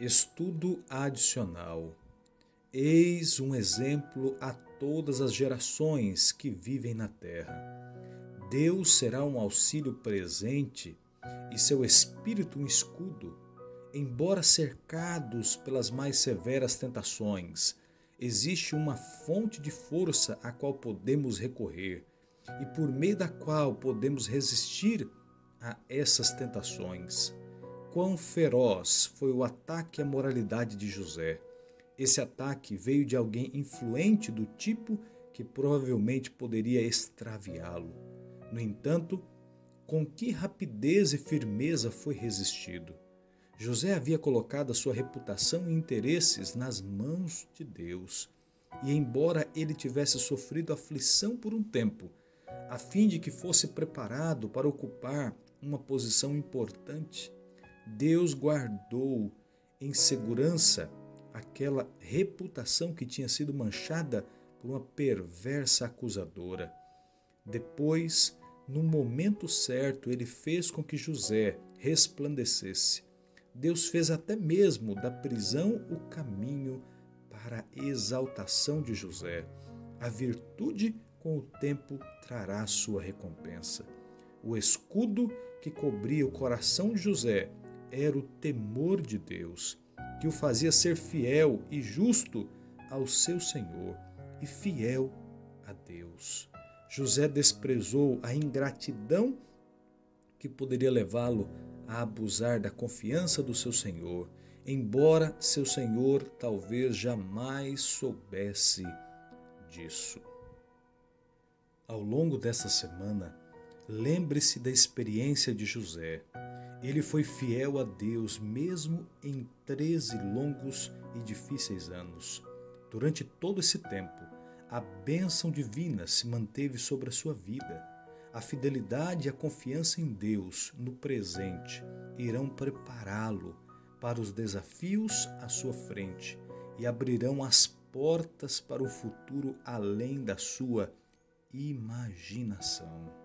Estudo adicional. Eis um exemplo a todas as gerações que vivem na terra. Deus será um auxílio presente e seu espírito um escudo. Embora cercados pelas mais severas tentações, existe uma fonte de força a qual podemos recorrer e por meio da qual podemos resistir a essas tentações quão feroz foi o ataque à moralidade de José. Esse ataque veio de alguém influente do tipo que provavelmente poderia extraviá-lo. No entanto, com que rapidez e firmeza foi resistido. José havia colocado a sua reputação e interesses nas mãos de Deus. E, embora ele tivesse sofrido aflição por um tempo, a fim de que fosse preparado para ocupar uma posição importante, Deus guardou em segurança aquela reputação que tinha sido manchada por uma perversa acusadora. Depois, no momento certo, ele fez com que José resplandecesse. Deus fez até mesmo da prisão o caminho para a exaltação de José. A virtude, com o tempo, trará sua recompensa. O escudo que cobria o coração de José era o temor de Deus, que o fazia ser fiel e justo ao seu Senhor e fiel a Deus. José desprezou a ingratidão que poderia levá-lo a abusar da confiança do seu Senhor, embora seu Senhor talvez jamais soubesse disso. Ao longo dessa semana, lembre-se da experiência de José ele foi fiel a Deus mesmo em 13 longos e difíceis anos. Durante todo esse tempo, a bênção divina se manteve sobre a sua vida. A fidelidade e a confiança em Deus no presente irão prepará-lo para os desafios à sua frente e abrirão as portas para o futuro além da sua imaginação.